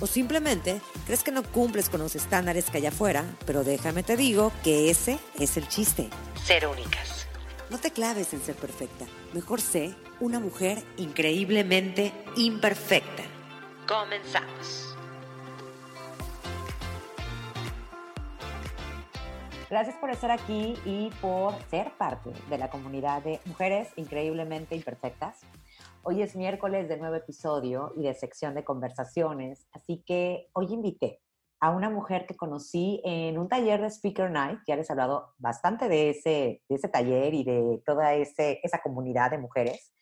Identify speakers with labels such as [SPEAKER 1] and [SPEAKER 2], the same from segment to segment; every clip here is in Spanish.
[SPEAKER 1] O simplemente crees que no cumples con los estándares que hay afuera, pero déjame te digo que ese es el chiste. Ser únicas. No te claves en ser perfecta. Mejor sé una mujer increíblemente imperfecta. Comenzamos. Gracias por estar aquí y por ser parte de la comunidad de mujeres increíblemente imperfectas. Hoy es miércoles de nuevo episodio y de sección de conversaciones, así que hoy invité a una mujer que conocí en un taller de Speaker Night, ya les he hablado bastante de ese, de ese taller y de toda ese, esa comunidad de mujeres.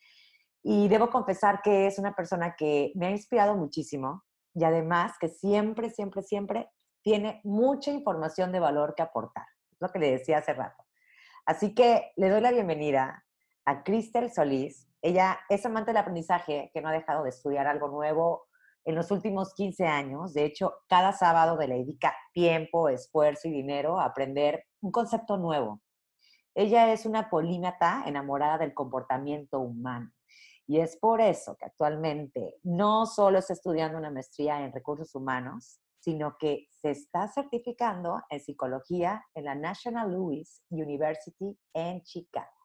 [SPEAKER 1] Y debo confesar que es una persona que me ha inspirado muchísimo y además que siempre, siempre, siempre tiene mucha información de valor que aportar. Es lo que le decía hace rato. Así que le doy la bienvenida a Cristel Solís. Ella es amante del aprendizaje que no ha dejado de estudiar algo nuevo en los últimos 15 años. De hecho, cada sábado le dedica tiempo, esfuerzo y dinero a aprender un concepto nuevo. Ella es una polímata enamorada del comportamiento humano. Y es por eso que actualmente no solo está estudiando una maestría en recursos humanos, sino que se está certificando en psicología en la National Louis University en Chicago.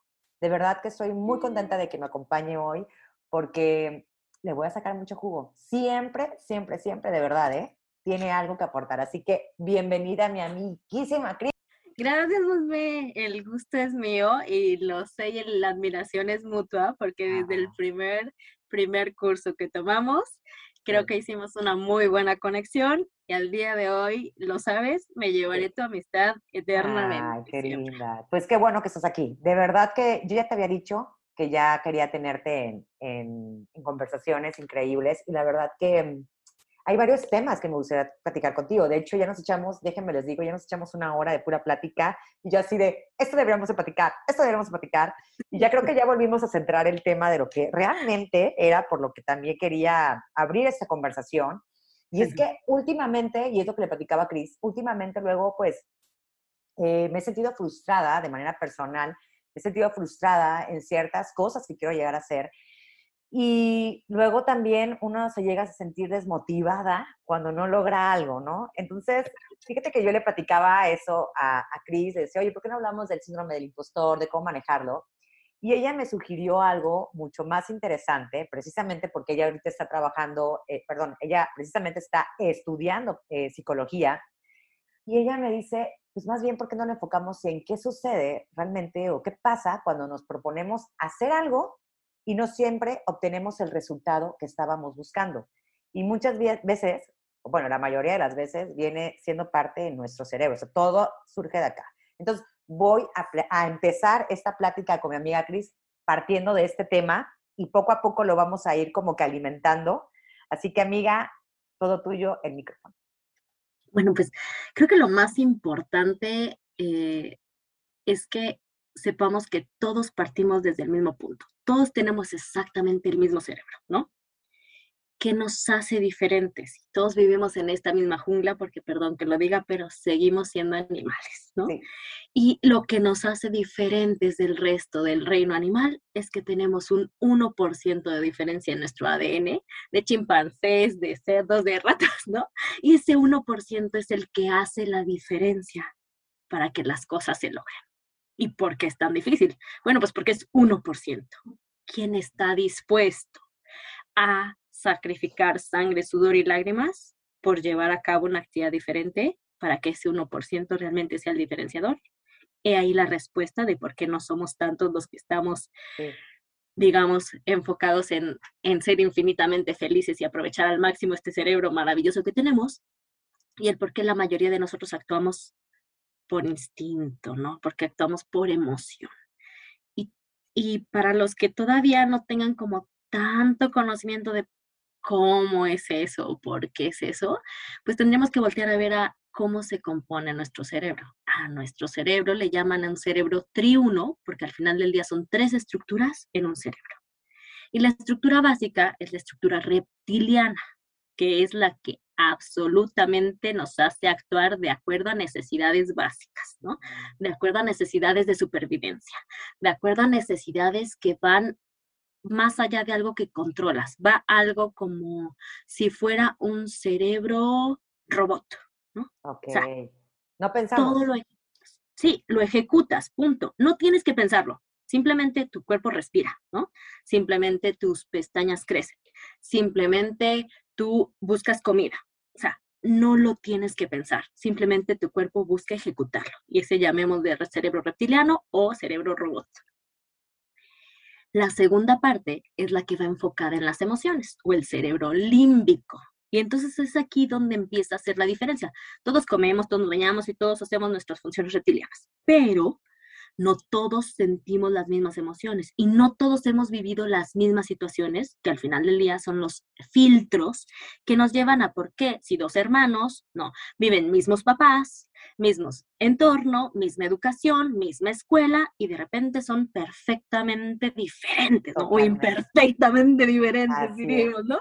[SPEAKER 1] De verdad que estoy muy contenta de que me acompañe hoy porque le voy a sacar mucho jugo. Siempre, siempre, siempre, de verdad, ¿eh? Tiene algo que aportar. Así que bienvenida, mi amiguísima Cris.
[SPEAKER 2] Gracias, Musme. El gusto es mío y lo sé y la admiración es mutua porque desde el primer, primer curso que tomamos, creo que hicimos una muy buena conexión y al día de hoy, lo sabes, me llevaré tu amistad eternamente.
[SPEAKER 1] Ay, qué linda. Pues qué bueno que estás aquí. De verdad que yo ya te había dicho que ya quería tenerte en, conversaciones increíbles y la verdad que hay varios temas que me gustaría platicar contigo. De hecho, ya nos echamos, déjenme les digo, ya nos echamos una hora de pura plática y yo así de, esto deberíamos de platicar, esto deberíamos de platicar. Y ya creo que ya volvimos a centrar el tema de lo que realmente era por lo que también quería abrir esta conversación. Y es que últimamente, y es lo que le platicaba a Cris, últimamente luego pues eh, me he sentido frustrada de manera personal, me he sentido frustrada en ciertas cosas que quiero llegar a hacer y luego también uno se llega a sentir desmotivada cuando no logra algo, ¿no? Entonces, fíjate que yo le platicaba eso a, a Cris, le decía, oye, ¿por qué no hablamos del síndrome del impostor, de cómo manejarlo? Y ella me sugirió algo mucho más interesante, precisamente porque ella ahorita está trabajando, eh, perdón, ella precisamente está estudiando eh, psicología. Y ella me dice, pues más bien, ¿por qué no nos enfocamos en qué sucede realmente o qué pasa cuando nos proponemos hacer algo y no siempre obtenemos el resultado que estábamos buscando. Y muchas veces, bueno, la mayoría de las veces viene siendo parte de nuestro cerebro, todo surge de acá. Entonces, voy a, empezar esta plática con mi amiga Cris partiendo de este tema y poco a poco lo vamos a ir como que alimentando. Así que, amiga, todo tuyo, el micrófono.
[SPEAKER 2] Bueno, pues creo que lo más importante eh, es que sepamos que todos partimos desde el mismo punto. Todos tenemos exactamente el mismo cerebro, ¿no? ¿Qué nos hace diferentes? Todos vivimos en esta misma jungla, porque perdón que lo diga, pero seguimos siendo animales, ¿no? Y lo que nos hace diferentes del resto del reino animal es que tenemos un 1% de diferencia en nuestro ADN, de chimpancés, de cerdos, de ratas, ¿no? Y ese 1% es el que hace la diferencia para que las cosas se logren. ¿Y por qué es tan difícil? Bueno, pues porque es 1%. ¿Quién está dispuesto a sacrificar sangre, sudor y lágrimas por llevar a cabo una actividad diferente para que ese 1% realmente sea el diferenciador? He ahí la respuesta de por qué no somos tantos los que estamos, digamos, enfocados en, en ser infinitamente felices y aprovechar al máximo este cerebro maravilloso que tenemos y el por qué la mayoría de nosotros actuamos por instinto, ¿no? Porque actuamos por emoción. Y, y para los que todavía no tengan como tanto conocimiento de cómo es eso por qué es eso, pues tendríamos que voltear a ver a cómo se compone nuestro cerebro. a nuestro cerebro le llaman un cerebro triuno, porque al final del día son tres estructuras en un cerebro. Y la estructura básica es la estructura reptiliana, que es la que absolutamente nos hace actuar de acuerdo a necesidades básicas, ¿no? De acuerdo a necesidades de supervivencia, de acuerdo a necesidades que van más allá de algo que controlas, va algo como si fuera un cerebro robot, ¿no?
[SPEAKER 1] Ok. no pensamos. Todo
[SPEAKER 2] lo sí, lo ejecutas, punto. No tienes que pensarlo. Simplemente tu cuerpo respira, ¿no? Simplemente tus pestañas crecen. Simplemente tú buscas comida. O sea, no lo tienes que pensar. Simplemente tu cuerpo busca ejecutarlo. Y ese llamemos de cerebro reptiliano o cerebro robot. La segunda parte es la que va enfocada en las emociones o el cerebro límbico. Y entonces es aquí donde empieza a hacer la diferencia. Todos comemos, todos nos bañamos y todos hacemos nuestras funciones reptilianas, pero no todos sentimos las mismas emociones y no todos hemos vivido las mismas situaciones, que al final del día son los filtros que nos llevan a por qué, si dos hermanos, no, viven mismos papás, mismos entorno, misma educación, misma escuela y de repente son perfectamente diferentes, ¿no? O imperfectamente diferentes, diríamos, ¿no?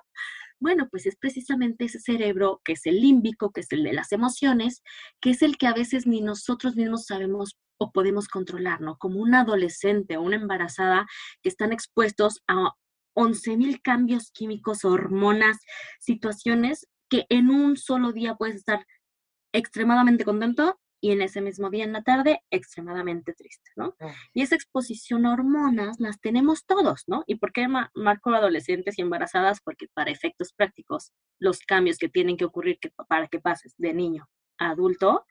[SPEAKER 2] Bueno, pues es precisamente ese cerebro que es el límbico, que es el de las emociones, que es el que a veces ni nosotros mismos sabemos o podemos controlar, ¿no? Como un adolescente o una embarazada que están expuestos a 11.000 cambios químicos, hormonas, situaciones que en un solo día puedes estar extremadamente contento y en ese mismo día en la tarde extremadamente triste, ¿no? Ah. Y esa exposición a hormonas las tenemos todos, ¿no? ¿Y por qué marco adolescentes y embarazadas? Porque para efectos prácticos, los cambios que tienen que ocurrir que, para que pases de niño a adulto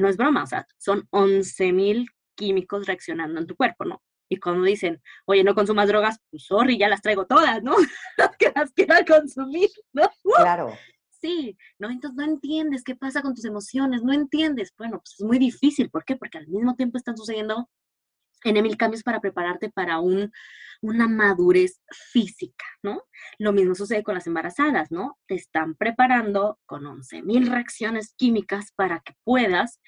[SPEAKER 2] no es broma, o sea, son 11.000 químicos reaccionando en tu cuerpo, ¿no? Y cuando dicen, oye, no consumas drogas, pues sorry, ya las traigo todas, ¿no? que las quiero consumir, ¿no?
[SPEAKER 1] Claro.
[SPEAKER 2] Sí, ¿no? Entonces no entiendes qué pasa con tus emociones, no entiendes. Bueno, pues es muy difícil. ¿Por qué? Porque al mismo tiempo están sucediendo en mil cambios para prepararte para un, una madurez física, ¿no? Lo mismo sucede con las embarazadas, ¿no? Te están preparando con 11.000 reacciones químicas para que puedas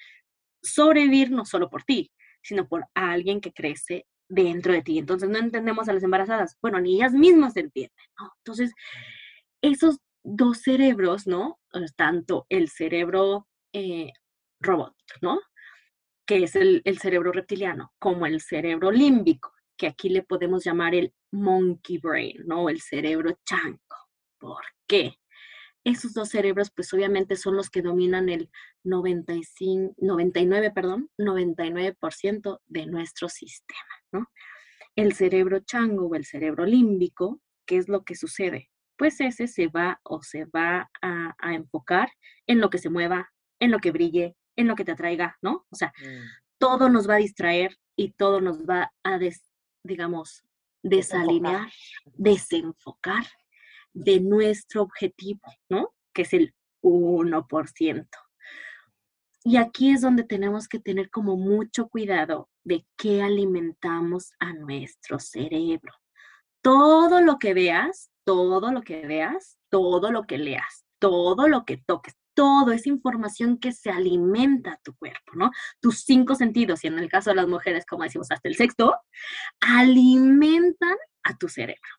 [SPEAKER 2] sobrevivir no solo por ti, sino por alguien que crece dentro de ti. Entonces no entendemos a las embarazadas. Bueno, ni ellas mismas se entienden, ¿no? Entonces, esos dos cerebros, ¿no? Tanto el cerebro eh, robot, ¿no? que es el, cerebro reptiliano, como el cerebro límbico, que aquí le podemos llamar el monkey brain, ¿no? El cerebro chango. ¿Por qué? Esos dos cerebros, pues obviamente son los que dominan el 95, 99, perdón, 99% de nuestro sistema, ¿no? El cerebro chango o el cerebro límbico, ¿qué es lo que sucede? Pues ese se va o se va a, a enfocar en lo que se mueva, en lo que brille, en lo que te atraiga, ¿no? O sea, mm. todo nos va a distraer y todo nos va a, digamos, desalinear, desenfocar de nuestro objetivo, ¿no? Que es el 1%. Y aquí es donde tenemos que tener como mucho cuidado de qué alimentamos a nuestro cerebro. Todo lo que veas, todo lo que veas, todo lo que leas, todo lo que toques, todo, esa información que se alimenta a tu cuerpo, ¿no? Tus cinco sentidos, y en el caso de las mujeres, como decimos, hasta el sexto, alimentan a tu cerebro.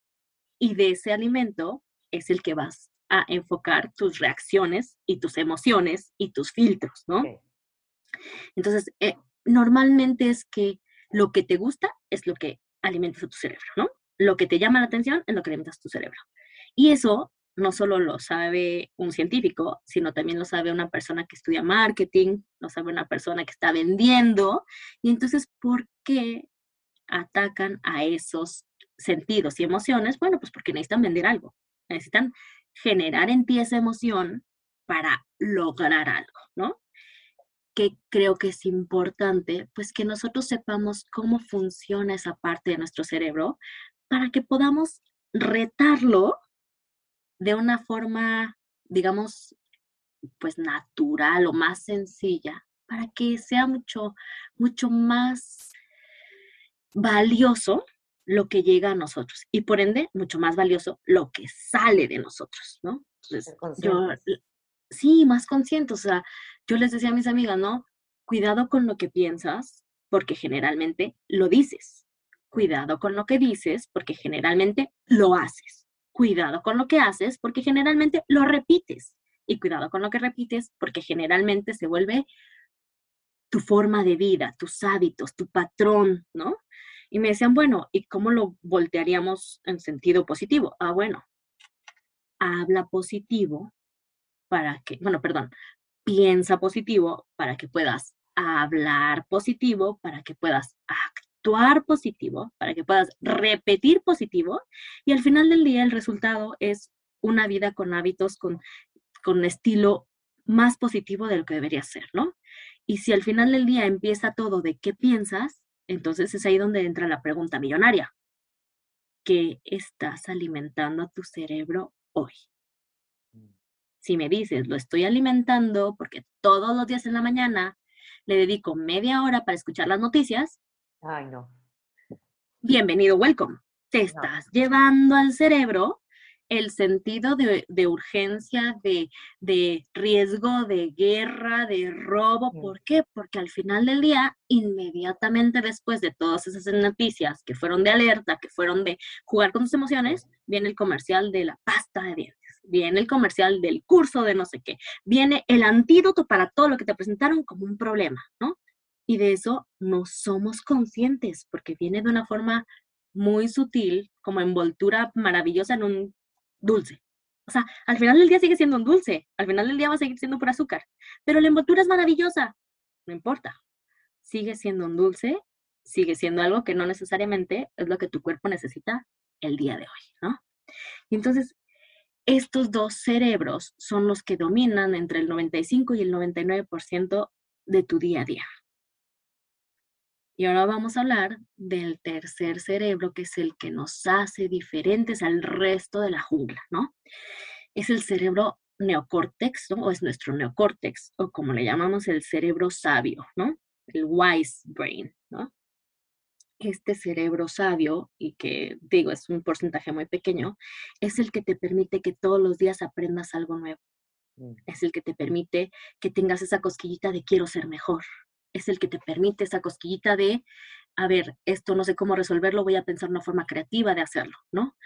[SPEAKER 2] Y de ese alimento es el que vas a enfocar tus reacciones y tus emociones y tus filtros, ¿no? Entonces, eh, normalmente es que lo que te gusta es lo que alimentas a tu cerebro, ¿no? Lo que te llama la atención es lo que alimentas a tu cerebro. Y eso no solo lo sabe un científico, sino también lo sabe una persona que estudia marketing, lo sabe una persona que está vendiendo. Y entonces, ¿por qué atacan a esos sentidos y emociones? Bueno, pues porque necesitan vender algo, necesitan generar en ti esa emoción para lograr algo, ¿no? Que creo que es importante, pues que nosotros sepamos cómo funciona esa parte de nuestro cerebro para que podamos retarlo de una forma, digamos, pues natural o más sencilla, para que sea mucho, mucho más valioso lo que llega a nosotros y por ende mucho más valioso lo que sale de nosotros, ¿no? Entonces, yo, sí, más consciente, o sea, yo les decía a mis amigas, ¿no? cuidado con lo que piensas, porque generalmente lo dices. Cuidado con lo que dices, porque generalmente lo haces. Cuidado con lo que haces, porque generalmente lo repites. Y cuidado con lo que repites, porque generalmente se vuelve tu forma de vida, tus hábitos, tu patrón, ¿no? Y me decían, bueno, ¿y cómo lo voltearíamos en sentido positivo? Ah, bueno, habla positivo para que, bueno, perdón, piensa positivo para que puedas hablar positivo, para que puedas actuar positivo, para que puedas repetir positivo y al final del día el resultado es una vida con hábitos, con, con estilo más positivo de lo que debería ser, ¿no? Y si al final del día empieza todo de qué piensas, entonces es ahí donde entra la pregunta millonaria. ¿Qué estás alimentando a tu cerebro hoy? Mm. Si me dices, lo estoy alimentando porque todos los días en la mañana le dedico media hora para escuchar las noticias.
[SPEAKER 1] Ay, no.
[SPEAKER 2] Bienvenido, welcome. Te estás llevando al cerebro el sentido de, urgencia, de, riesgo, de guerra, de robo. ¿Por qué? Porque al final del día, inmediatamente después de todas esas noticias que fueron de alerta, que fueron de jugar con tus emociones, viene el comercial de la pasta de dientes, viene el comercial del curso de no sé qué, viene el antídoto para todo lo que te presentaron como un problema, ¿no? Y de eso no somos conscientes porque viene de una forma muy sutil, como envoltura maravillosa en un dulce. O sea, al final del día sigue siendo un dulce, al final del día va a seguir siendo por azúcar, pero la envoltura es maravillosa, no importa. Sigue siendo un dulce, sigue siendo algo que no necesariamente es lo que tu cuerpo necesita el día de hoy, ¿no? Y entonces, estos dos cerebros son los que dominan entre el 95 y el 99% de tu día a día. Y ahora vamos a hablar del tercer cerebro, que es el que nos hace diferentes al resto de la jungla, ¿no? Es el cerebro neocórtex, ¿no? O es nuestro neocórtex, o como le llamamos el cerebro sabio, ¿no? El wise brain, ¿no? Este cerebro sabio, y que digo, es un porcentaje muy pequeño, es el que te permite que todos los días aprendas algo nuevo. Mm. Es el que te permite que tengas esa cosquillita de quiero ser mejor, es el que te permite esa cosquillita de, a ver, esto no sé cómo resolverlo, voy a pensar una forma creativa de hacerlo, ¿no?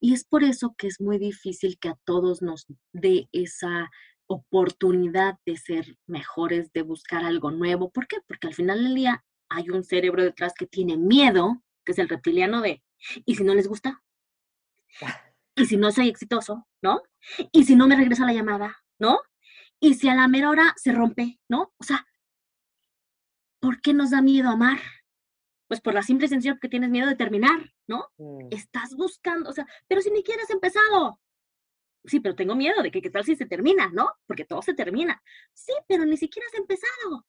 [SPEAKER 2] Y es por eso que es muy difícil que a todos nos dé esa oportunidad de ser mejores, de buscar algo nuevo. ¿Por qué? Porque al final del día hay un cerebro detrás que tiene miedo, que es el reptiliano de, ¿y si no les gusta? ¿Y si no soy exitoso? ¿No? ¿Y si no me regresa la llamada? ¿No? ¿Y si a la mera hora se rompe? ¿No? O sea, ¿Por qué nos da miedo amar? Pues por la simple sencilla que tienes miedo de terminar, ¿no? Mm. Estás buscando, o sea, pero si ni quieres has empezado. Sí, pero tengo miedo de que qué tal si se termina, ¿no? Porque todo se termina. Sí, pero ni siquiera has empezado.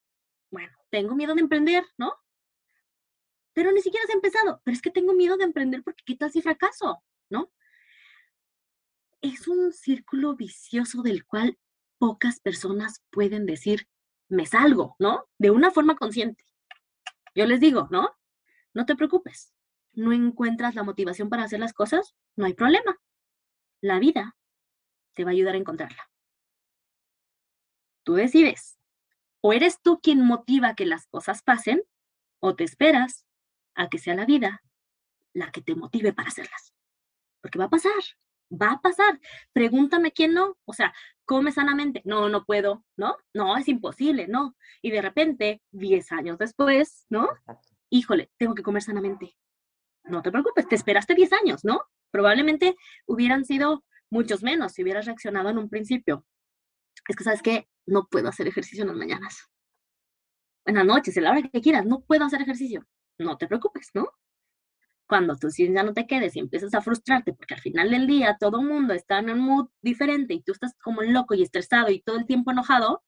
[SPEAKER 2] Bueno, tengo miedo de emprender, ¿no? Pero ni siquiera has empezado. Pero es que tengo miedo de emprender porque qué tal si fracaso, ¿no? Es un círculo vicioso del cual pocas personas pueden decir, me salgo, ¿no? De una forma consciente. Yo les digo, ¿no? No te preocupes. No encuentras la motivación para hacer las cosas, no hay problema. La vida te va a ayudar a encontrarla. Tú decides. O eres tú quien motiva que las cosas pasen, o te esperas a que sea la vida la que te motive para hacerlas. Porque va a pasar va a pasar. Pregúntame quién no. O sea, come sanamente. No, no puedo, ¿no? No, es imposible, no. Y de repente, 10 años después, ¿no? Híjole, tengo que comer sanamente. No te preocupes, te esperaste 10 años, ¿no? Probablemente hubieran sido muchos menos si hubieras reaccionado en un principio. Es que, ¿sabes qué? No puedo hacer ejercicio en las mañanas. En las noches, en la hora que quieras, no puedo hacer ejercicio. No te preocupes, ¿no? Cuando tú ya no te quedes y empiezas a frustrarte porque al final del día todo el mundo está en un mood diferente y tú estás como loco y estresado y todo el tiempo enojado,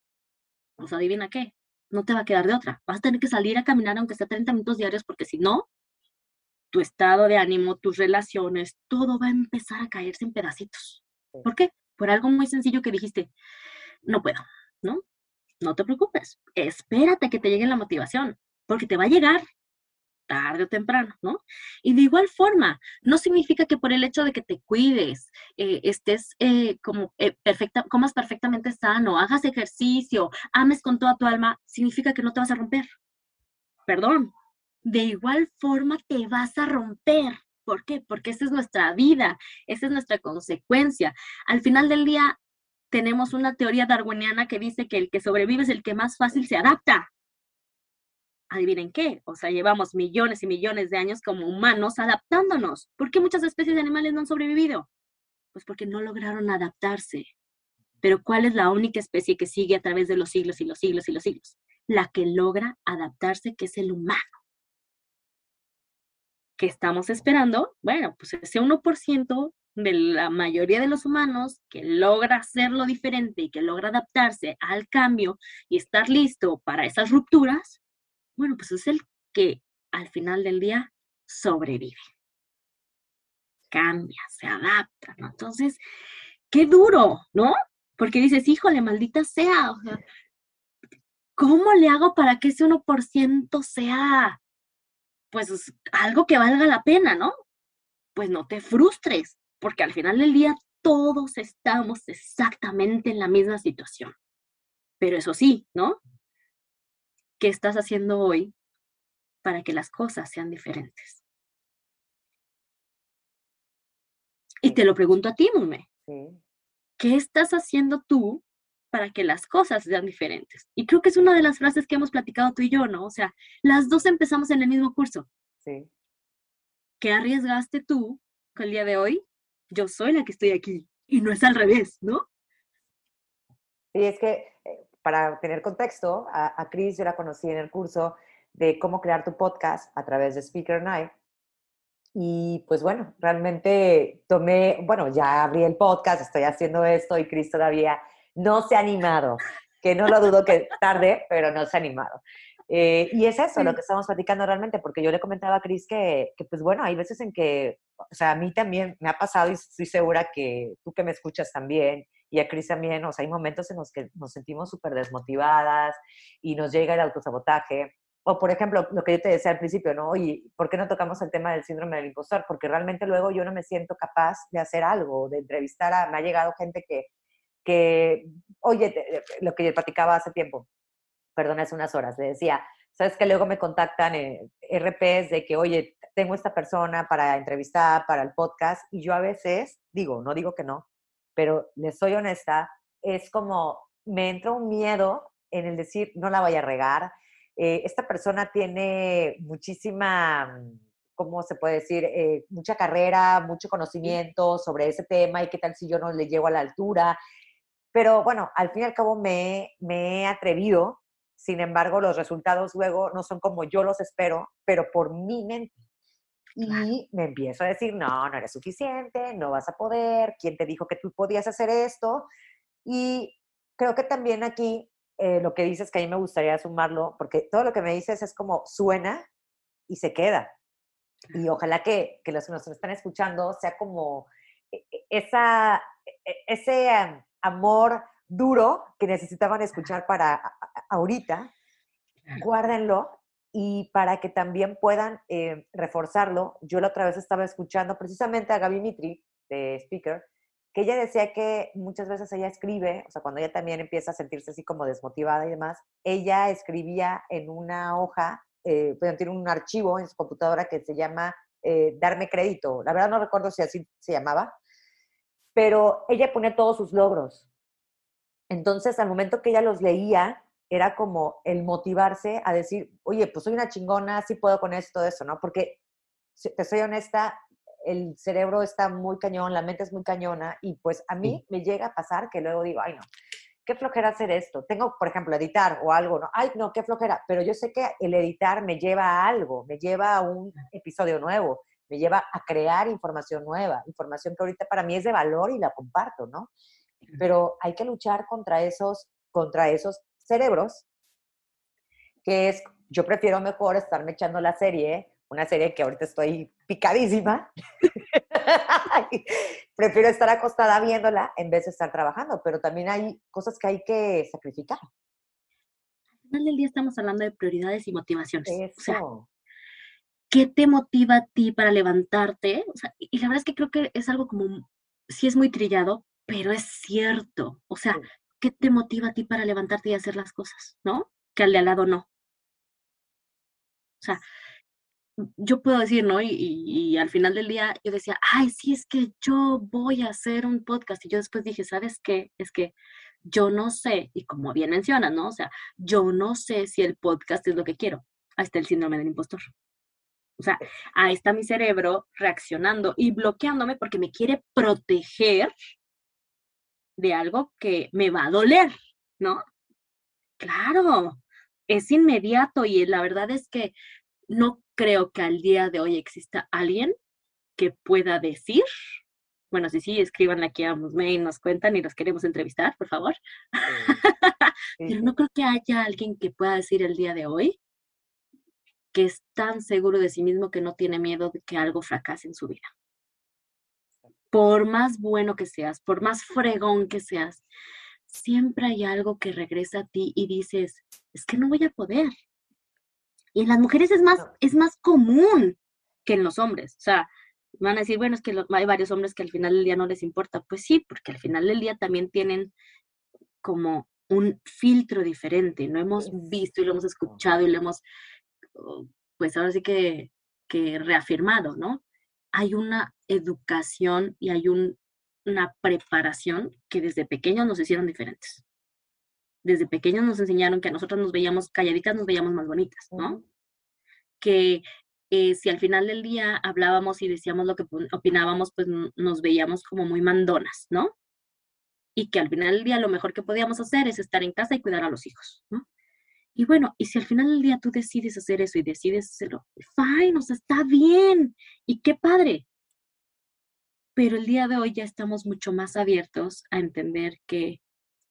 [SPEAKER 2] pues adivina qué, no te va a quedar de otra. Vas a tener que salir a caminar aunque sea 30 minutos diarios porque si no, tu estado de ánimo, tus relaciones, todo va a empezar a caerse en pedacitos. ¿Por qué? Por algo muy sencillo que dijiste, no puedo, ¿no? No te preocupes, espérate que te llegue la motivación, porque te va a llegar, tarde o temprano, ¿no? Y de igual forma, no significa que por el hecho de que te cuides, eh, estés eh, como eh, perfecta, comas perfectamente sano, hagas ejercicio, ames con toda tu alma, significa que no te vas a romper. Perdón. De igual forma te vas a romper. ¿Por qué? Porque esa es nuestra vida, esa es nuestra consecuencia. Al final del día, tenemos una teoría darwiniana que dice que el que sobrevive es el que más fácil se adapta adivinen qué, o sea, llevamos millones y millones de años como humanos adaptándonos. ¿Por qué muchas especies de animales no han sobrevivido? Pues porque no lograron adaptarse. Pero ¿cuál es la única especie que sigue a través de los siglos y los siglos y los siglos? La que logra adaptarse, que es el humano. ¿Qué estamos esperando? Bueno, pues ese 1% de la mayoría de los humanos que logra hacerlo diferente y que logra adaptarse al cambio y estar listo para esas rupturas, bueno, pues es el que al final del día sobrevive. Cambia, se adapta, ¿no? Entonces, qué duro, ¿no? Porque dices, híjole, maldita sea, ¿cómo le hago para que ese 1% sea, pues, algo que valga la pena, ¿no? Pues no te frustres, porque al final del día todos estamos exactamente en la misma situación. Pero eso sí, ¿no? ¿Qué estás haciendo hoy para que las cosas sean diferentes? Y te lo pregunto a ti, Mume. ¿Qué estás haciendo tú para que las cosas sean diferentes? Y creo que es una de las frases que hemos platicado tú y yo, ¿no? O sea, las dos empezamos en el mismo curso. Sí. ¿Qué arriesgaste tú con el día de hoy? Yo soy la que estoy aquí y no es al revés, ¿no?
[SPEAKER 1] Sí, es que para tener contexto, a, a Cris yo la conocí en el curso de cómo crear tu podcast a través de Speaker Night. Y pues bueno, realmente tomé, bueno, ya abrí el podcast, estoy haciendo esto y Cris todavía no se ha animado, que no lo dudo que tarde, pero no se ha animado. Eh, y es eso lo que estamos platicando realmente, porque yo le comentaba a Cris que, que, pues bueno, hay veces en que, o sea, a mí también me ha pasado y estoy segura que tú que me escuchas también, y a Cris también, o sea, hay momentos en los que nos sentimos súper desmotivadas y nos llega el autosabotaje. O, por ejemplo, lo que yo te decía al principio, ¿no? Y ¿por qué no tocamos el tema del síndrome del impostor? Porque realmente luego yo no me siento capaz de hacer algo, de entrevistar a... Me ha llegado gente que, que oye, lo que yo platicaba hace tiempo, perdón, hace unas horas, le decía, ¿sabes que Luego me contactan eh, RPs de que, oye, tengo esta persona para entrevistar, para el podcast, y yo a veces digo, no digo que no, pero les soy honesta, es como me entra un miedo en el decir, no la vaya a regar. Eh, esta persona tiene muchísima, ¿cómo se puede decir? Eh, mucha carrera, mucho conocimiento sobre ese tema y qué tal si yo no le llego a la altura. Pero bueno, al fin y al cabo me, me he atrevido, sin embargo, los resultados luego no son como yo los espero, pero por mi mente. Y me empiezo a decir, no, no eres suficiente, no vas a poder, ¿quién te dijo que tú podías hacer esto? Y creo que también aquí eh, lo que dices que a mí me gustaría sumarlo, porque todo lo que me dices es como suena y se queda. Y ojalá que, que los que nos están escuchando sea como e, e, esa, e, ese amor duro que necesitaban escuchar para ahorita, guárdenlo y para que también puedan eh, reforzarlo, yo la otra vez estaba escuchando precisamente a Gaby Mitri, de Speaker, que ella decía que muchas veces ella escribe, o sea, cuando ella también empieza a sentirse así como desmotivada y demás, ella escribía en una hoja, eh, tiene un archivo en su computadora que se llama eh, Darme Crédito. La verdad no recuerdo si así se llamaba, pero ella pone todos sus logros. Entonces, al momento que ella los leía, era como el motivarse a decir, oye, pues soy una chingona, sí puedo con esto, eso, ¿no? Porque, te soy honesta, el cerebro está muy cañón, la mente es muy cañona y pues a mí me llega a pasar que luego digo, ay no, qué flojera hacer esto. Tengo, por ejemplo, editar o algo, ¿no? Ay, no, qué flojera, pero yo sé que el editar me lleva a algo, me lleva a un episodio nuevo, me lleva a crear información nueva, información que ahorita para mí es de valor y la comparto, ¿no? Pero hay que luchar contra esos, contra esos cerebros, que es, yo prefiero mejor estarme echando la serie, una serie que ahorita estoy picadísima, prefiero estar acostada viéndola en vez de estar trabajando, pero también hay cosas que hay que sacrificar.
[SPEAKER 2] Al final del día estamos hablando de prioridades y motivaciones. ¿qué te motiva a ti para levantarte? O sea, y la verdad es que creo que es algo como, sí es muy trillado, pero es cierto. O sea, ¿qué te motiva a ti para levantarte y hacer las cosas? ¿No? Que al de al lado no. O sea, yo puedo decir, ¿no? Y, y, al final del día yo decía, ay, sí, es que yo voy a hacer un podcast. Y yo después dije, ¿sabes qué? Es que yo no sé, y como bien menciona, ¿no? O sea, yo no sé si el podcast es lo que quiero. Ahí está el síndrome del impostor. O sea, ahí está mi cerebro reaccionando y bloqueándome porque me quiere proteger de algo que me va a doler, ¿no? Claro, es inmediato y la verdad es que no creo que al día de hoy exista alguien que pueda decir, bueno, sí, sí, escriban aquí a Musme nos cuentan y los queremos entrevistar, por favor. Pero no creo que haya alguien que pueda decir el día de hoy que es tan seguro de sí mismo que no tiene miedo de que algo fracase en su vida. Por más bueno que seas, por más fregón que seas, siempre hay algo que regresa a ti y dices, es que no voy a poder, y en las mujeres es más, es más común que en los hombres. O sea, van a decir, bueno, es que hay varios hombres que al final del día no les importa. Pues sí, porque al final del día también tienen como un filtro diferente. No hemos visto y lo hemos escuchado y lo hemos, oh, pues ahora sí que, que reafirmado, ¿no? Hay una educación y hay un, una preparación que desde pequeños nos hicieron diferentes desde pequeños nos enseñaron que a nosotros nos veíamos calladitas, nos veíamos más bonitas, ¿no? Que eh, si al final del día hablábamos y decíamos lo que opinábamos, pues nos veíamos como muy mandonas, ¿no? Y que al final del día lo mejor que podíamos hacer es estar en casa y cuidar a los hijos, ¿no? Y bueno, y si al final del día tú decides hacer eso y decides hacerlo, fine, o sea, está bien, y qué padre. Pero el día de hoy ya estamos mucho más abiertos a entender que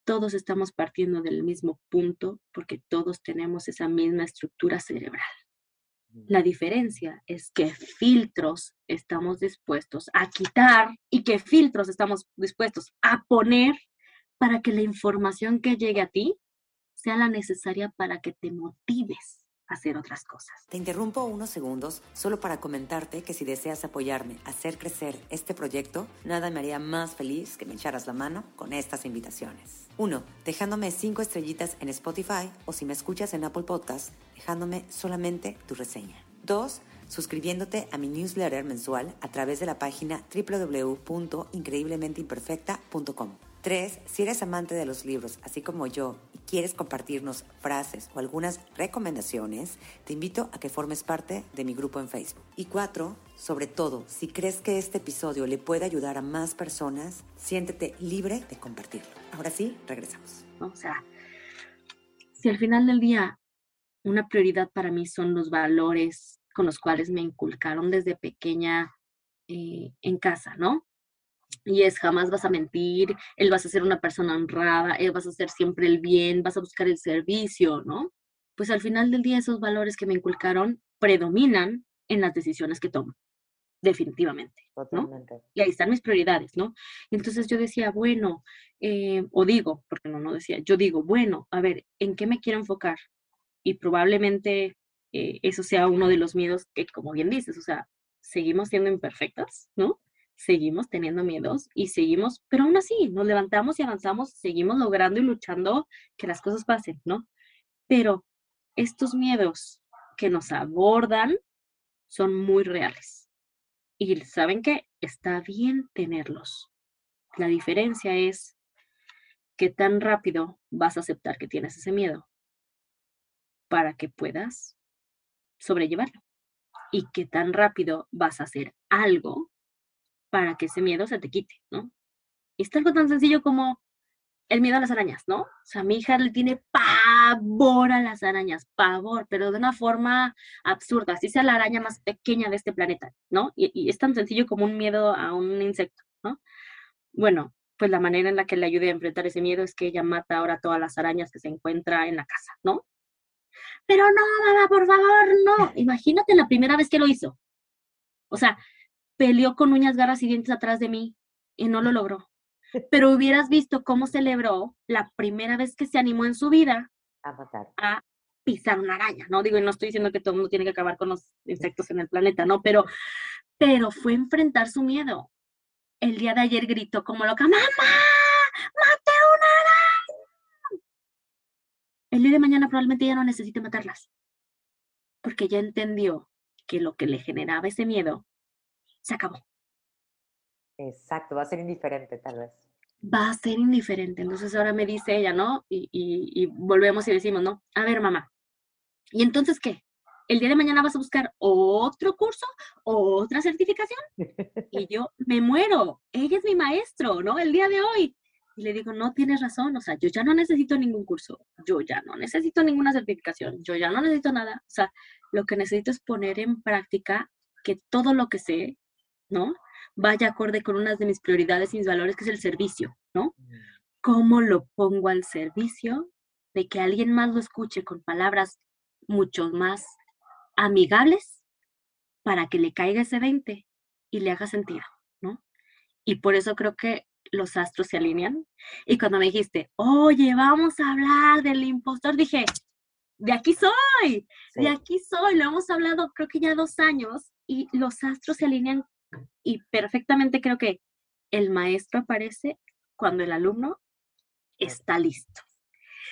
[SPEAKER 2] todos estamos partiendo del mismo punto porque todos tenemos esa misma estructura cerebral. La diferencia es qué filtros estamos dispuestos a quitar y qué filtros estamos dispuestos a poner para que la información que llegue a ti sea la necesaria para que te motives hacer otras cosas.
[SPEAKER 1] Te interrumpo unos segundos solo para comentarte que si deseas apoyarme a hacer crecer este proyecto, nada me haría más feliz que me echaras la mano con estas invitaciones. Uno, dejándome cinco estrellitas en Spotify o si me escuchas en Apple Podcast, dejándome solamente tu reseña. Dos, suscribiéndote a mi newsletter mensual a través de la página www.increíblementeimperfecta.com. 3. Si eres amante de los libros, así como yo, quieres compartirnos frases o algunas recomendaciones, te invito a que formes parte de mi grupo en Facebook. Y 4. Sobre todo, si crees que este episodio le puede ayudar a más personas, siéntete libre de compartirlo. Ahora sí, regresamos.
[SPEAKER 2] O sea, si al final del día una prioridad para mí son los valores con los cuales me inculcaron desde pequeña eh, en casa, ¿no? Y es jamás vas a mentir, él vas a ser una persona honrada, él vas a hacer siempre el bien, vas a buscar el servicio, ¿no? Pues al final del día esos valores que me inculcaron predominan en las decisiones que tomo, definitivamente, ¿no? Y ahí están mis prioridades, ¿no? Entonces yo decía, bueno, eh, o digo, porque no, no decía, yo digo, bueno, a ver, ¿en qué me quiero enfocar? Y probablemente eh, eso sea uno de los miedos que, como bien dices, o sea, seguimos siendo imperfectas, ¿no? Seguimos teniendo miedos y seguimos, pero aún así nos levantamos y avanzamos, seguimos logrando y luchando que las cosas pasen, ¿no? Pero estos miedos que nos abordan son muy reales. Y saben que está bien tenerlos. La diferencia es que tan rápido vas a aceptar que tienes ese miedo para que puedas sobrellevarlo. Y que tan rápido vas a hacer algo para que ese miedo se te quite, ¿no? Y está algo tan sencillo como el miedo a las arañas, ¿no? O sea, mi hija le tiene pavor a las arañas, pavor, pero de una forma absurda, así sea la araña más pequeña de este planeta, ¿no? Y, es tan sencillo como un miedo a un insecto, ¿no? Bueno, pues la manera en la que le ayude a enfrentar ese miedo es que ella mata ahora todas las arañas que se encuentra en la casa, ¿no? Pero no, mamá, por favor, no. Imagínate la primera vez que lo hizo. O sea, peleó con uñas, garras y dientes atrás de mí y no lo logró. Pero hubieras visto cómo celebró la primera vez que se animó en su vida
[SPEAKER 1] a matar.
[SPEAKER 2] A pisar una araña, ¿no? Digo, y no estoy diciendo que todo el mundo tiene que acabar con los insectos en el planeta, ¿no? Pero, pero fue enfrentar su miedo. El día de ayer gritó como loca, ¡Mamá! ¡Mate una araña! El día de mañana probablemente ya no necesite matarlas. Porque ya entendió que lo que le generaba ese miedo se acabó.
[SPEAKER 1] Exacto, va a ser indiferente tal vez.
[SPEAKER 2] Va a ser indiferente. Entonces ahora me dice ella, ¿no? Y, y volvemos y decimos, ¿no? A ver, mamá. ¿Y entonces qué? el día de mañana vas a buscar otro curso, otra certificación. Y yo me muero. Ella es mi maestro, ¿no? El día de hoy. Y le digo, no tienes razón, o sea, yo ya no necesito ningún curso, yo ya no necesito ninguna certificación, yo ya no necesito nada. O sea, lo que necesito es poner en práctica que todo lo que sé, ¿no? Vaya acorde con una de mis prioridades y mis valores, que es el servicio, ¿no? Mm. ¿Cómo lo pongo al servicio de que alguien más lo escuche con palabras mucho más amigables para que le caiga ese 20 y le haga sentido, ¿no? Y por eso creo que los astros se alinean. Y cuando me dijiste, oye, vamos a hablar del impostor, dije, de aquí soy, de aquí soy, lo hemos hablado creo que ya dos años y los astros se alinean y perfectamente creo que el maestro aparece cuando el alumno está listo.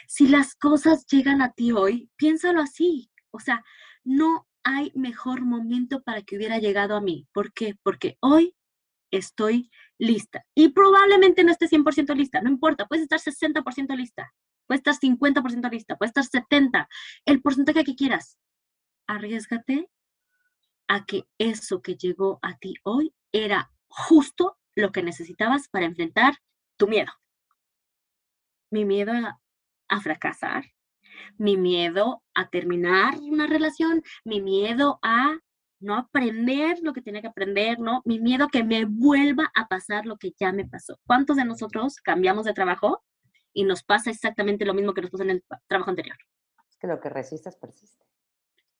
[SPEAKER 2] Si las cosas llegan a ti hoy, piénsalo así, o sea, no hay mejor momento para que hubiera llegado a mí. ¿Por qué? Porque hoy estoy lista. Y probablemente no esté 100% lista, no importa, puedes estar 60% lista, puedes estar 50% lista, puedes estar 70%, el porcentaje que quieras. Arriesgate a que eso que llegó a ti hoy era justo lo que necesitabas para enfrentar tu miedo. Mi miedo a fracasar, mi miedo a terminar una relación, mi miedo a no aprender lo que tenía que aprender. Mi miedo a que me vuelva a pasar lo que ya me pasó. ¿Cuántos de nosotros cambiamos de trabajo y nos pasa exactamente lo mismo que nos pasó en el trabajo anterior?
[SPEAKER 1] Es que lo que resistes persiste.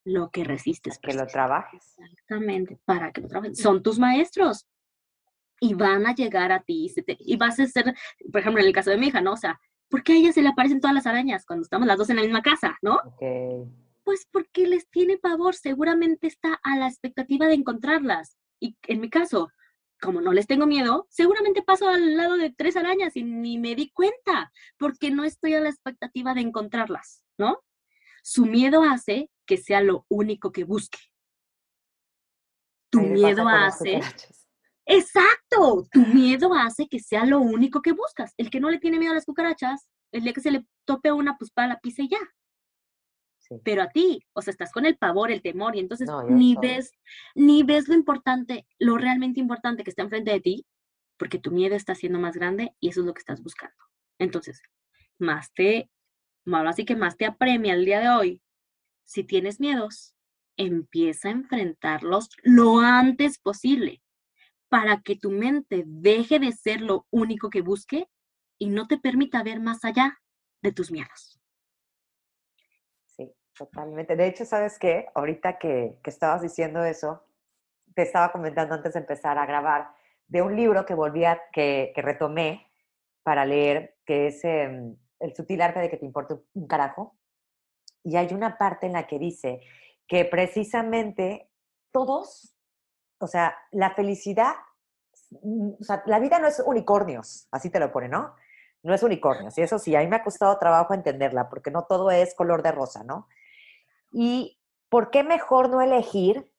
[SPEAKER 2] Lo que resistes.
[SPEAKER 1] Que lo trabajes.
[SPEAKER 2] Exactamente, para que lo trabajes. Son tus maestros y van a llegar a ti y vas a ser, por ejemplo, en el caso de mi hija, ¿no? O sea, ¿por qué a ella se le aparecen todas las arañas cuando estamos las dos en la misma casa, no? Pues porque les tiene pavor, seguramente está a la expectativa de encontrarlas. Y en mi caso, como no les tengo miedo, seguramente paso al lado de tres arañas y ni me di cuenta, porque no estoy a la expectativa de encontrarlas, ¿no? Su miedo hace que sea lo único que busque. Tu miedo hace Exacto, tu miedo hace que sea lo único que buscas. El que no le tiene miedo a las cucarachas, el día que se le tope una, pues para la pisa y ya. Pero a ti, o sea, estás con el pavor, el temor, y entonces ni ves, ni ves lo importante, lo realmente importante que está enfrente de ti, porque tu miedo está siendo más grande y eso es lo que estás buscando. Entonces, más te, malo así que más te apremia el día de hoy. Si tienes miedos, empieza a enfrentarlos lo antes posible para que tu mente deje de ser lo único que busque y no te permita ver más allá de tus miedos.
[SPEAKER 1] Sí, totalmente. De hecho, ¿sabes qué? Ahorita que, estabas diciendo eso, te estaba comentando antes de empezar a grabar de un libro que volví a, que, retomé para leer, que es em, El sutil arte de que te importe un carajo. Y hay una parte en la que dice que precisamente todos o sea, la felicidad, mm, o sea, la vida no es unicornios, así te lo pone, ¿no? No es unicornios. Y eso sí, a mí me ha costado trabajo entenderla, porque no todo es color de rosa, ¿no? Y ¿por qué mejor no elegir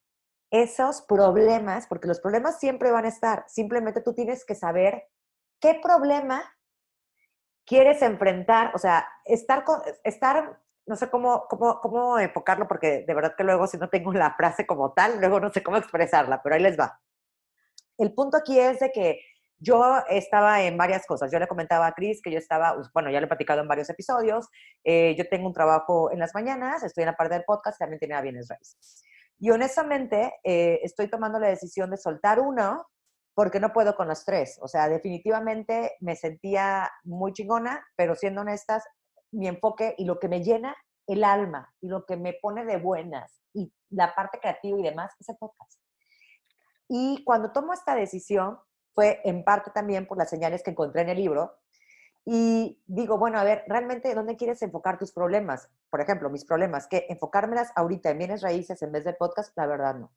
[SPEAKER 1] esos problemas? Porque los problemas siempre van a estar. Simplemente tú tienes que saber qué problema quieres enfrentar, o sea, estar, con, estar no sé cómo, cómo, cómo enfocarlo, porque de verdad que luego si no tengo la frase como tal, luego no sé cómo expresarla, pero ahí les va. El punto aquí es de que yo estaba en varias cosas. Yo le comentaba a Cris que yo estaba, bueno, ya lo he platicado en varios episodios. Eh, yo tengo un trabajo en las mañanas, estoy en la parte del podcast, también tenía bienes raíces. Y honestamente, eh, estoy tomando la decisión de soltar uno porque no puedo con los tres. O sea, definitivamente me sentía muy chingona, pero siendo honestas, mi enfoque y lo que me llena el alma y lo que me pone de buenas y la parte creativa y demás es el podcast. Y cuando tomo esta decisión fue en parte también por las señales que encontré en el libro y digo, bueno, a ver, realmente, ¿dónde quieres enfocar tus problemas? Por ejemplo, mis problemas, que enfocármelas ahorita en bienes raíces en vez de podcast, la verdad no.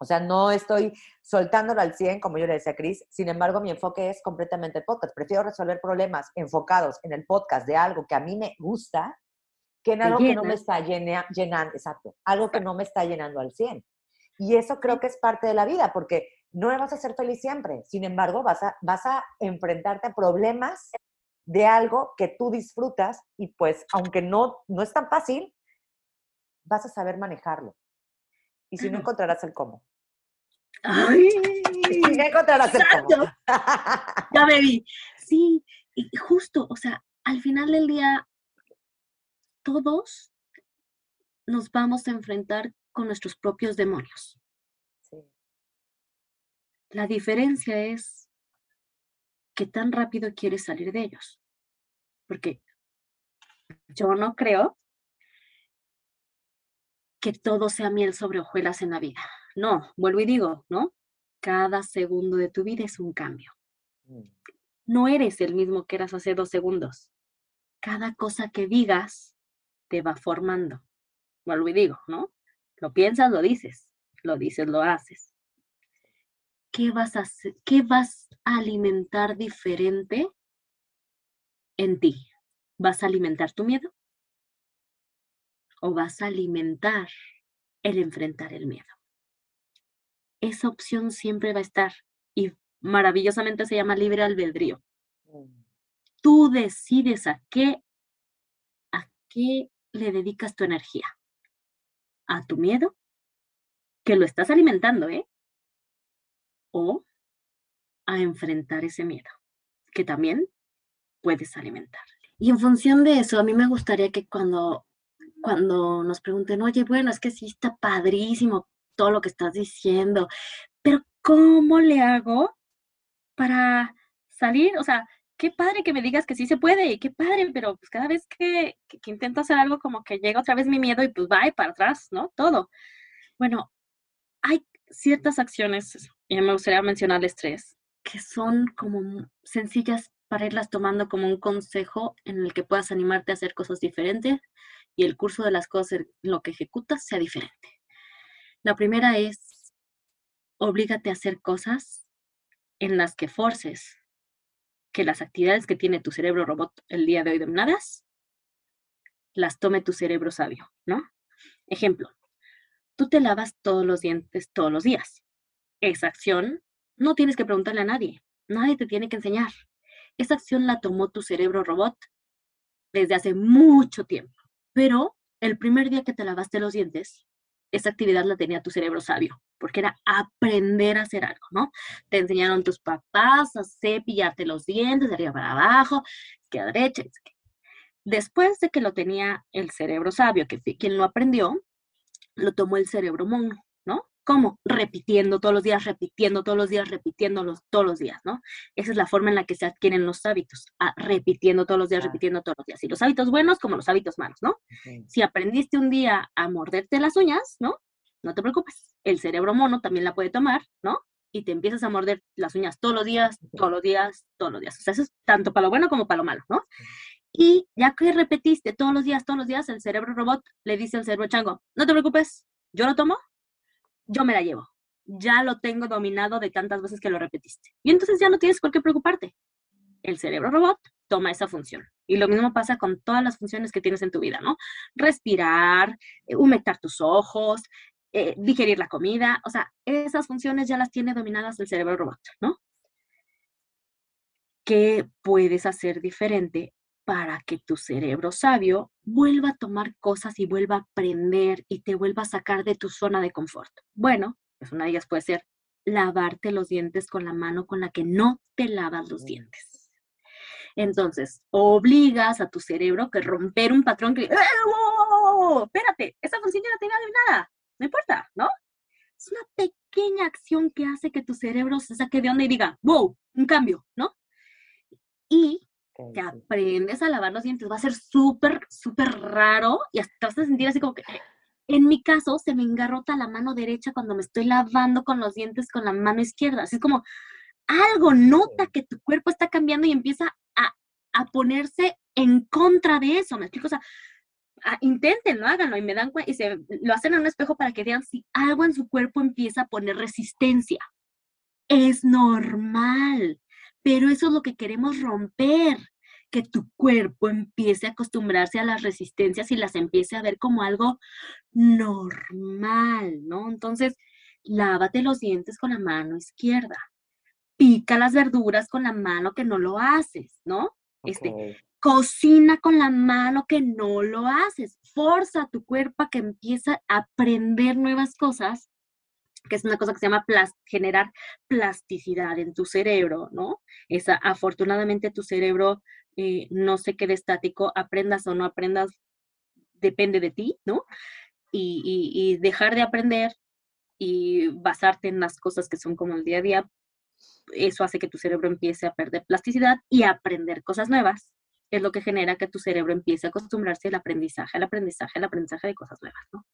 [SPEAKER 1] O sea, no estoy soltándolo al 100, como yo le decía a Cris. Sin embargo, mi enfoque es completamente el podcast. Prefiero resolver problemas enfocados en el podcast de algo que a mí me gusta que en algo que no me está llenando, exacto, algo que no me está llenando al 100. Y eso creo que es parte de la vida, porque no vas a ser feliz siempre. Sin embargo, vas a, vas a enfrentarte a problemas de algo que tú disfrutas y pues, aunque no, no es tan fácil, vas a saber manejarlo. Y si no, encontrarás el cómo.
[SPEAKER 2] ¡Ay!
[SPEAKER 1] ya encontrarás el cómo.
[SPEAKER 2] ya me vi. Sí, y justo, o sea, al final del día, todos nos vamos a enfrentar con nuestros propios demonios. La diferencia es qué tan rápido quieres salir de ellos. Porque yo no creo que todo sea miel sobre hojuelas en la vida. No, vuelvo y digo, ¿no? Cada segundo de tu vida es un cambio. Mm. No eres el mismo que eras hace dos segundos. Cada cosa que digas te va formando. Vuelvo y digo, ¿no? Lo piensas, lo dices. Lo dices, lo haces. ¿Qué vas a, hacer? ¿Qué vas a alimentar diferente en ti? ¿Vas a alimentar tu miedo? ¿O vas a alimentar el enfrentar el miedo? Esa opción siempre va a estar y maravillosamente se llama libre albedrío. Mm. Tú decides a qué, a qué le dedicas tu energía. ¿A tu miedo? Que lo estás alimentando, ¿eh? O a enfrentar ese miedo, que también puedes alimentar. Y en función de eso, a mí me gustaría que cuando, cuando nos pregunten, oye, bueno, es que sí está padrísimo todo lo que estás diciendo, pero ¿cómo le hago para salir? O sea, qué padre que me digas que sí se puede, y qué padre, pero pues cada vez que, que, intento hacer algo como que llega otra vez mi miedo y pues va y para atrás, ¿no? Todo. Bueno, hay ciertas acciones, y me gustaría mencionarles tres, que son como sencillas para irlas tomando como un consejo en el que puedas animarte a hacer cosas diferentes y el curso de las cosas lo que ejecutas sea diferente. La primera es, oblígate a hacer cosas en las que forces que las actividades que tiene tu cerebro robot el día de hoy dominadas, las tome tu cerebro sabio, ¿no? Ejemplo, tú te lavas todos los dientes todos los días. Esa acción no tienes que preguntarle a nadie, nadie te tiene que enseñar. Esa acción la tomó tu cerebro robot desde hace mucho tiempo, pero el primer día que te lavaste los dientes, esa actividad la tenía tu cerebro sabio, porque era aprender a hacer algo, ¿no? Te enseñaron tus papás a cepillarte los dientes de arriba para abajo, izquierda derecha. Después de que lo tenía el cerebro sabio, que quien lo aprendió, lo tomó el cerebro mono, ¿no? ¿Cómo? Repitiendo todos los días, repitiendo todos los días, repitiéndolos todos los días, ¿no? Esa es la forma en la que se adquieren los hábitos, repitiendo todos los días, repitiendo todos los días. Y los hábitos buenos como los hábitos malos, ¿no? Si aprendiste un día a morderte las uñas, ¿no? No te preocupes, el cerebro mono también la puede tomar, ¿no? Y te empiezas a morder las uñas todos los días, todos los días, todos los días. O sea, eso es tanto para lo bueno como para lo malo, ¿no? Y ya que repetiste todos los días, todos los días, el cerebro robot le dice al cerebro chango, no te preocupes, yo lo tomo, yo me la llevo. Ya lo tengo dominado de tantas veces que lo repetiste. Y entonces ya no tienes por qué preocuparte. El cerebro robot toma esa función. Y lo mismo pasa con todas las funciones que tienes en tu vida, ¿no? Respirar, eh, humectar tus ojos, eh, digerir la comida, o sea, esas funciones ya las tiene dominadas el cerebro robot, ¿no? ¿Qué puedes hacer diferente para que tu cerebro sabio vuelva a tomar cosas y vuelva a aprender y te vuelva a sacar de tu zona de confort. Bueno, pues una de ellas puede ser lavarte los dientes con la mano con la que no te lavas los dientes. Entonces, obligas a tu cerebro que romper un patrón que, ¡Eh, espérate, esa función ya no tenía nada, no importa, ¿no? Es una pequeña acción que hace que tu cerebro se saque de onda y diga, wow, un cambio, ¿no? Y te aprendes a lavar los dientes, va a ser súper, súper raro y hasta vas a sentir así como que, en mi caso, se me engarrota la mano derecha cuando me estoy lavando con los dientes con la mano izquierda. Así es como algo nota que tu cuerpo está cambiando y empieza a a ponerse en contra de eso, ¿me explico? O sea, ah, inténtenlo, háganlo y me dan y se lo hacen en un espejo para que vean si algo en su cuerpo empieza a poner resistencia. Es normal, pero eso es lo que queremos romper, que tu cuerpo empiece a acostumbrarse a las resistencias y las empiece a ver como algo normal, ¿no? Entonces, lávate los dientes con la mano izquierda, pica las verduras con la mano que no lo haces, ¿no? Este, cocina con la mano que no lo haces, forza a tu cuerpo a que empiece a aprender nuevas cosas que es una cosa que se llama generar plasticidad en tu cerebro, ¿no? Esa, afortunadamente tu cerebro eh, no se quede estático, aprendas o no aprendas, depende de ti, ¿no? y, dejar de aprender y basarte en las cosas que son como el día a día, eso hace que tu cerebro empiece a perder plasticidad y aprender cosas nuevas. Es lo que genera que tu cerebro empiece a acostumbrarse al aprendizaje, al aprendizaje, al aprendizaje de cosas nuevas, ¿no?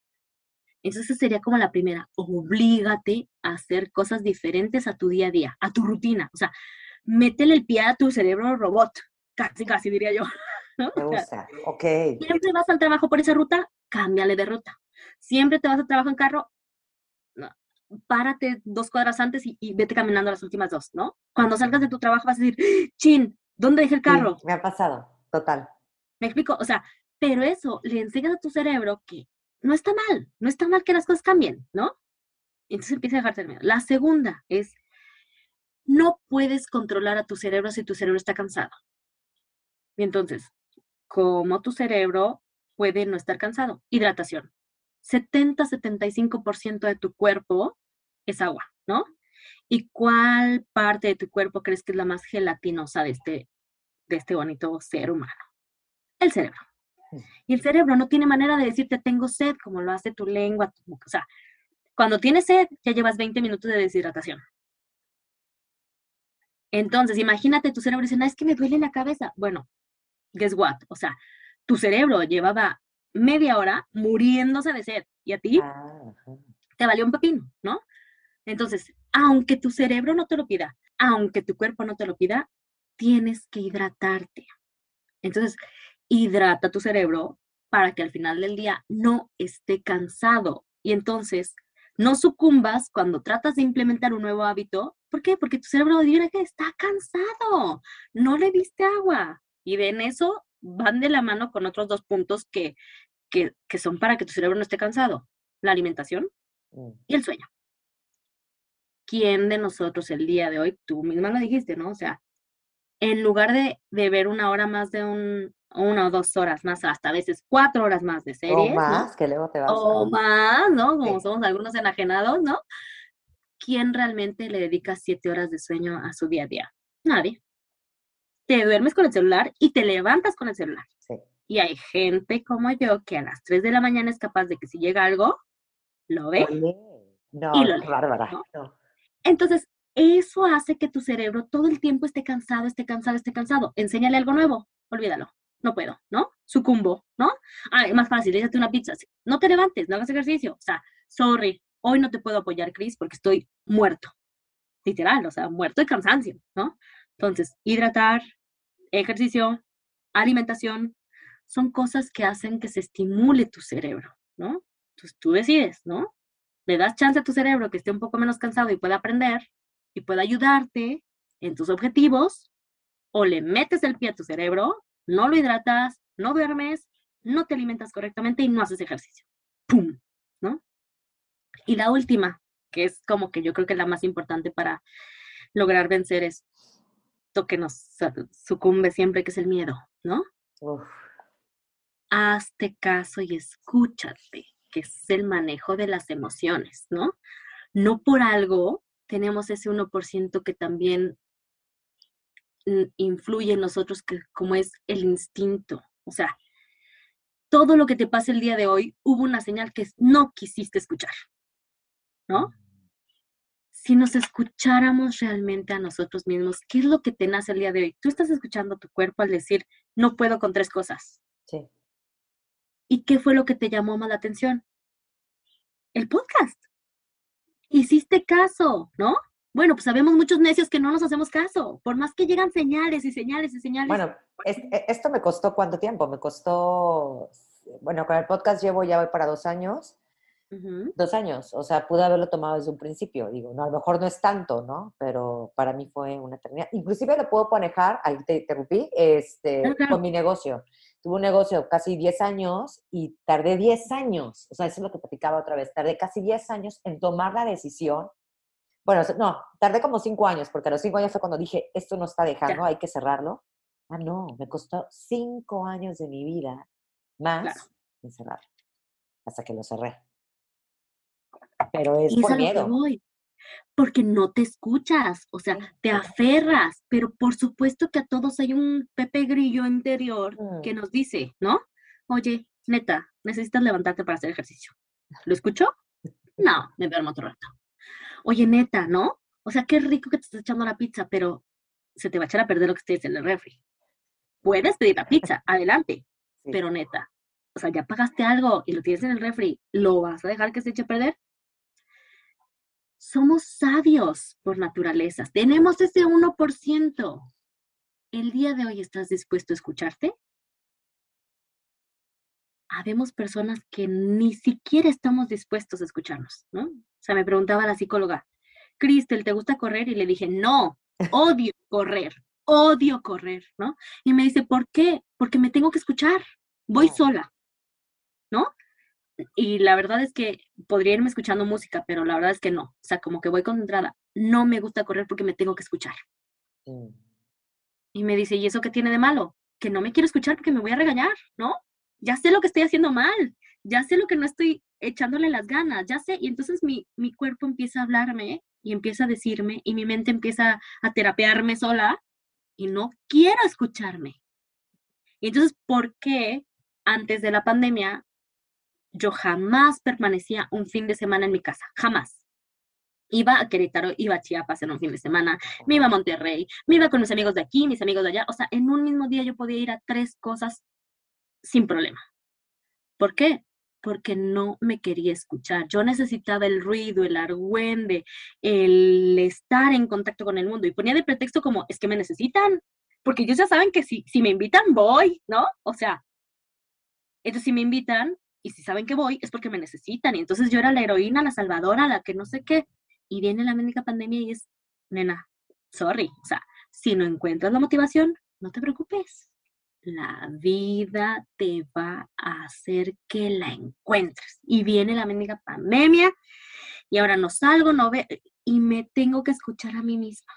[SPEAKER 2] Entonces sería como la primera, oblígate a hacer cosas diferentes a tu día a día, a tu rutina. O sea, métele el pie a tu cerebro robot, casi, casi diría yo.
[SPEAKER 1] Me gusta, ok.
[SPEAKER 2] Siempre vas al trabajo por esa ruta, cámbiale de ruta. Siempre te vas a trabajo en carro, párate dos cuadras antes y, vete caminando las últimas dos, ¿no? Cuando salgas de tu trabajo vas a decir, chin, ¿dónde dejé el carro?
[SPEAKER 1] me ha pasado, total.
[SPEAKER 2] Me explico, o sea, pero eso le enseñas a tu cerebro que no está mal, no está mal que las cosas cambien, ¿no? Entonces empieza a dejarte el miedo. La segunda es, no puedes controlar a tu cerebro si tu cerebro está cansado. Y entonces, ¿cómo tu cerebro puede no estar cansado? Hidratación. 70-75% de tu cuerpo es agua, ¿no? ¿Y cuál parte de tu cuerpo crees que es la más gelatinosa de este, de este bonito ser humano? El cerebro. Y el cerebro no tiene manera de decirte tengo sed, como lo hace tu lengua. o sea, cuando tienes sed, ya llevas 20 minutos de deshidratación. Entonces, imagínate tu cerebro diciendo, es que me duele la cabeza. Bueno, guess what? O sea, tu cerebro llevaba media hora muriéndose de sed. ¿Y a ti? Ah, te valió un pepino, ¿no? Entonces, aunque tu cerebro no te lo pida, aunque tu cuerpo no te lo pida, tienes que hidratarte. Entonces, hidrata tu cerebro para que al final del día no esté cansado. Y entonces, no sucumbas cuando tratas de implementar un nuevo hábito. ¿Por qué? Porque tu cerebro dirá que está cansado, no le diste agua. Y de en eso van de la mano con otros dos puntos que, que, son para que tu cerebro no esté cansado. La alimentación mm. y el sueño. ¿Quién de nosotros el día de hoy, tú misma lo dijiste, ¿no? O sea, en lugar de, de ver una hora más de un, una o dos horas más, hasta a veces cuatro horas más de serie.
[SPEAKER 1] O más, que luego te vas.
[SPEAKER 2] O más, ¿no? Como somos algunos enajenados, ¿no? ¿Quién realmente le dedica siete horas de sueño a su día a día? Nadie. Te duermes con el celular y te levantas con el celular. Sí. Y hay gente como yo que a las tres de la mañana es capaz de que si llega algo, lo ve.
[SPEAKER 1] No, y lo lee, bárbara.
[SPEAKER 2] Entonces, eso hace que tu cerebro todo el tiempo esté cansado, esté cansado, esté cansado. Enséñale algo nuevo, olvídalo no puedo, ¿no? Sucumbo, ¿no? Ah, más fácil, échate una pizza. No te levantes, no hagas ejercicio. O sea, sorry, hoy no te puedo apoyar, Chris, porque estoy muerto. Literal, o sea, muerto de cansancio, ¿no? Entonces, hidratar, ejercicio, alimentación, son cosas que hacen que se estimule tu cerebro, ¿no? Entonces tú decides, ¿no? Le das chance a tu cerebro que esté un poco menos cansado y pueda aprender y pueda ayudarte en tus objetivos, o le metes el pie a tu cerebro no lo hidratas, no duermes, no te alimentas correctamente y no haces ejercicio. ¡Pum! ¿No? Y la última, que es como que yo creo que es la más importante para lograr vencer esto que nos sucumbe siempre, que es el miedo, ¿no? Hazte caso y escúchate, que es el manejo de las emociones, ¿no? No por algo tenemos ese 1% que también influye en nosotros que, como es el instinto. O sea, todo lo que te pasa el día de hoy, hubo una señal que no quisiste escuchar, ¿no? Si nos escucháramos realmente a nosotros mismos, ¿qué es lo que te nace el día de hoy? Tú estás escuchando a tu cuerpo al decir, no puedo con tres cosas. Sí. ¿Y qué fue lo que te llamó más la atención? El podcast. Hiciste caso, ¿no? Bueno, pues sabemos muchos necios que no nos hacemos caso, por más que llegan señales y señales y señales.
[SPEAKER 1] Bueno, e, esto me costó cuánto tiempo? Me costó, bueno, con el podcast llevo ya voy para dos años. Dos años, o sea, pude haberlo tomado desde un principio. Digo, no, a lo mejor no es tanto, ¿no? Pero para mí fue una eternidad. Inclusive lo puedo manejar, ahí te interrumpí, este, con mi negocio. Tuve un negocio casi 10 años y tardé 10 años, o sea, eso es lo que platicaba otra vez, tardé casi 10 años en tomar la decisión bueno, no, tardé como cinco años, porque a los cinco años fue cuando dije, esto no está dejando, hay que cerrarlo. Ah, no, me costó cinco años de mi vida más en cerrarlo, hasta que lo cerré. Pero es por miedo.
[SPEAKER 2] porque no te escuchas, o sea, te aferras, pero por supuesto que a todos hay un Pepe Grillo interior que mm. nos dice, ¿no? Oye, neta, necesitas levantarte para hacer ejercicio. ¿Lo escucho? No, me duermo otro rato oye, neta, ¿no? O sea, qué rico que te estás echando la pizza, pero se te va a echar a perder lo que estés en el refri. Puedes pedir la pizza, adelante, pero neta, o sea, ya pagaste algo y lo tienes en el refri, ¿lo vas a dejar que se eche a perder? Somos sabios por naturaleza, tenemos ese 1%. ¿El día de hoy estás dispuesto a escucharte? Habemos personas que ni siquiera estamos dispuestos a escucharnos, ¿no? O sea, me preguntaba la psicóloga, Cristel, ¿te gusta correr? Y le dije, no, odio correr, odio correr, ¿no? Y me dice, ¿por qué? Porque me tengo que escuchar, voy sola, ¿no? Y la verdad es que podría irme escuchando música, pero la verdad es que no. O sea, como que voy concentrada. No me gusta correr porque me tengo que escuchar. Mm. Y me dice, ¿y eso qué tiene de malo? Que no me quiero escuchar porque me voy a regañar, ¿no? Ya sé lo que estoy haciendo mal, ya sé lo que no estoy echándole las ganas, ya sé, y entonces mi, mi cuerpo empieza a hablarme y empieza a decirme y mi mente empieza a terapearme sola y no quiero escucharme. Y entonces, ¿por qué antes de la pandemia yo jamás permanecía un fin de semana en mi casa? Jamás. Iba a Querétaro, iba a Chiapas en un fin de semana, me iba a Monterrey, me iba con mis amigos de aquí, mis amigos de allá. O sea, en un mismo día yo podía ir a tres cosas sin problema. ¿Por qué? Porque no me quería escuchar. Yo necesitaba el ruido, el argüende, el estar en contacto con el mundo. Y ponía de pretexto como, es que me necesitan, porque ellos ya saben que si, si me invitan, voy, ¿no? O sea, entonces si me invitan y si saben que voy, es porque me necesitan. Y entonces yo era la heroína, la salvadora, la que no sé qué. Y viene la médica pandemia y es, nena, sorry. O sea, si no encuentras la motivación, no te preocupes la vida te va a hacer que la encuentres. Y viene la mendiga pandemia y ahora no salgo, no veo y me tengo que escuchar a mí misma.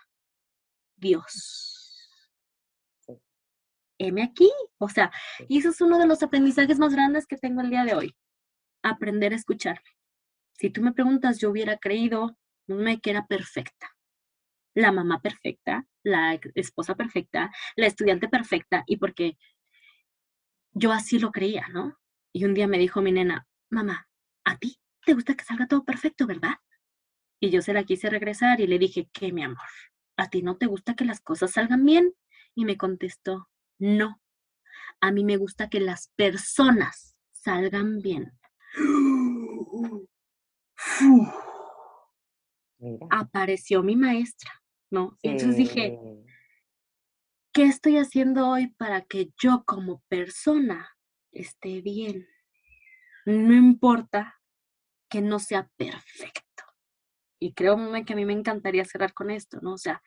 [SPEAKER 2] Dios. Heme aquí. O sea, y eso es uno de los aprendizajes más grandes que tengo el día de hoy. Aprender a escucharme. Si tú me preguntas, yo hubiera creído me que era perfecta la mamá perfecta, la esposa perfecta, la estudiante perfecta, y porque yo así lo creía, ¿no? Y un día me dijo mi nena, mamá, ¿a ti te gusta que salga todo perfecto, verdad? Y yo se la quise regresar y le dije, ¿qué, mi amor? ¿A ti no te gusta que las cosas salgan bien? Y me contestó, no, a mí me gusta que las personas salgan bien. Apareció mi maestra. ¿No? entonces dije, ¿qué estoy haciendo hoy para que yo como persona esté bien? No importa que no sea perfecto. Y creo que a mí me encantaría cerrar con esto, ¿no? O sea,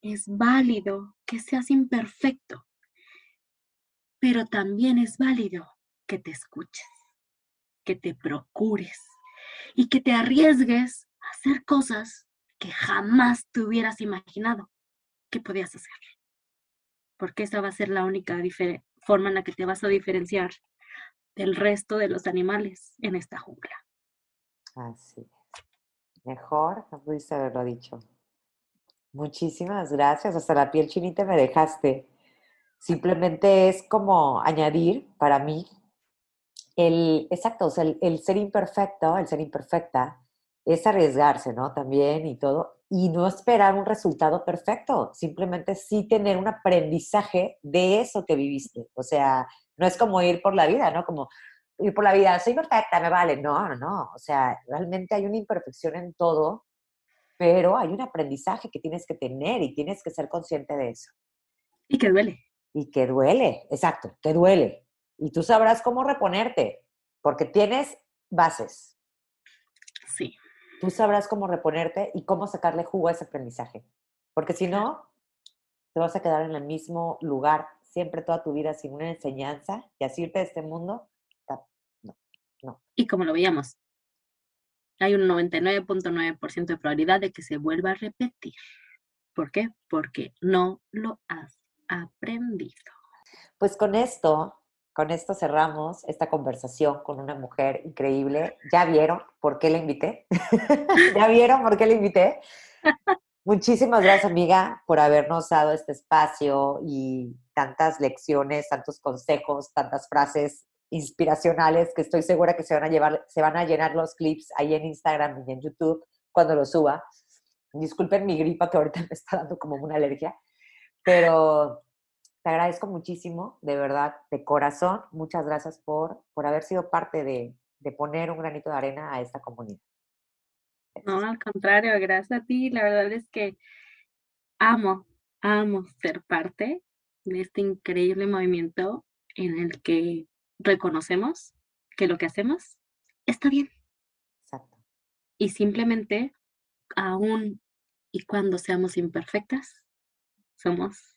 [SPEAKER 2] es válido que seas imperfecto, pero también es válido que te escuches, que te procures y que te arriesgues a hacer cosas que jamás te hubieras imaginado que podías hacer. Porque esa va a ser la única forma en la que te vas a diferenciar del resto de los animales en esta jungla.
[SPEAKER 1] Así Mejor no pudiste haberlo dicho. Muchísimas gracias. Hasta la piel chinita me dejaste. Simplemente es como añadir para mí el, exacto, o sea, el ser imperfecto, el ser imperfecta, es arriesgarse, ¿no? También y todo, y no esperar un resultado perfecto, simplemente sí tener un aprendizaje de eso que viviste. O sea, no es como ir por la vida, ¿no? Como ir por la vida, soy perfecta, me vale. No, no, no. O sea, realmente hay una imperfección en todo, pero hay un aprendizaje que tienes que tener y tienes que ser consciente de eso.
[SPEAKER 2] Y que duele.
[SPEAKER 1] Y que duele, exacto, que duele. Y tú sabrás cómo reponerte, porque tienes bases. Tú sabrás cómo reponerte y cómo sacarle jugo a ese aprendizaje. Porque si no, te vas a quedar en el mismo lugar siempre toda tu vida sin una enseñanza y así irte de este mundo. No, no.
[SPEAKER 2] Y como lo veíamos, hay un 99.9% de probabilidad de que se vuelva a repetir. ¿Por qué? Porque no lo has aprendido.
[SPEAKER 1] Pues con esto, con esto cerramos esta conversación con una mujer increíble. ¿Ya vieron por qué la invité? ¿Ya vieron por qué la invité? Muchísimas gracias, amiga, por habernos dado este espacio y tantas lecciones, tantos consejos, tantas frases inspiracionales que estoy segura que se van a llevar, se van a llenar los clips ahí en Instagram y en YouTube cuando lo suba. Disculpen mi gripa que ahorita me está dando como una alergia, pero te agradezco muchísimo, de verdad, de corazón. Muchas gracias por, por haber sido parte de, de poner un granito de arena a esta comunidad.
[SPEAKER 2] No, al contrario, gracias a ti. La verdad es que amo, amo ser parte de este increíble movimiento en el que reconocemos que lo que hacemos está bien.
[SPEAKER 1] Exacto.
[SPEAKER 2] Y simplemente, aún y cuando seamos imperfectas, somos